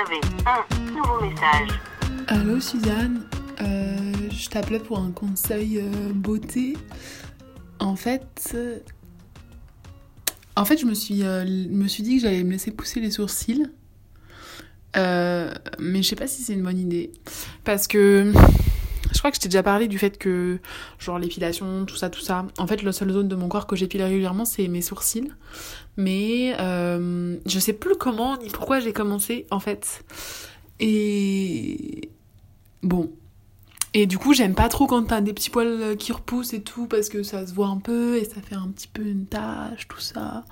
avez un nouveau message. Allô Suzanne, Euh, je t'appelais pour un conseil euh, beauté. En fait, en fait, je me suis, euh, me suis dit que j'allais me laisser pousser les sourcils, mais je sais pas si c'est une bonne idée, parce que crois que je t'ai déjà parlé du fait que genre l'épilation, tout ça, tout ça. En fait, la seule zone de mon corps que j'épile régulièrement, c'est mes sourcils. Mais euh, je sais plus comment ni pourquoi j'ai commencé en fait. Et bon. Et du coup, j'aime pas trop quand t'as des petits poils qui repoussent et tout, parce que ça se voit un peu et ça fait un petit peu une tache, tout ça.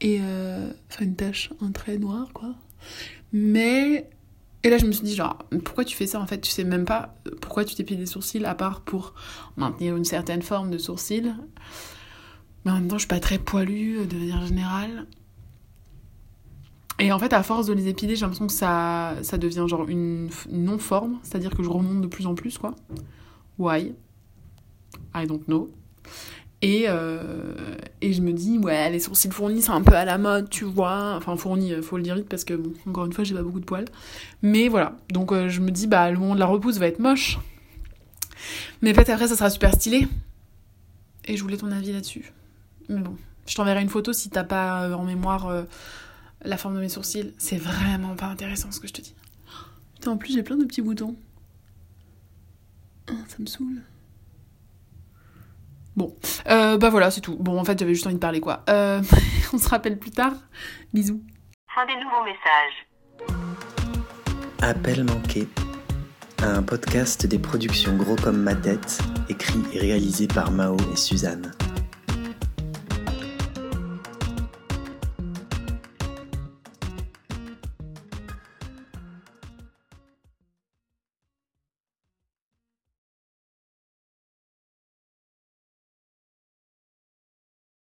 Et euh, enfin, une tache, un trait noir, quoi. Mais. Et là, je me suis dit, genre, pourquoi tu fais ça en fait? Tu sais même pas pourquoi tu t'épiles les sourcils, à part pour maintenir une certaine forme de sourcils. Mais en même temps, je suis pas très poilue de manière générale. Et en fait, à force de les épiler, j'ai l'impression que ça, ça devient genre une, une non-forme, c'est-à-dire que je remonte de plus en plus, quoi. Why? I don't know. Et, euh, et je me dis, ouais, les sourcils fournis, c'est un peu à la mode, tu vois. Enfin, fournis, faut le dire vite parce que, bon, encore une fois, j'ai pas beaucoup de poils. Mais voilà. Donc, euh, je me dis, bah, le moment de la repousse va être moche. Mais peut-être après, ça sera super stylé. Et je voulais ton avis là-dessus. Mais bon, je t'enverrai une photo si t'as pas euh, en mémoire euh, la forme de mes sourcils. C'est vraiment pas intéressant ce que je te dis. Putain, en plus, j'ai plein de petits boutons. Ah, ça me saoule. Bon, euh, bah voilà, c'est tout. Bon, en fait, j'avais juste envie de parler, quoi. Euh, on se rappelle plus tard. Bisous. Fin des nouveaux messages. Appel manqué. Un podcast des productions Gros comme ma tête, écrit et réalisé par Mao et Suzanne.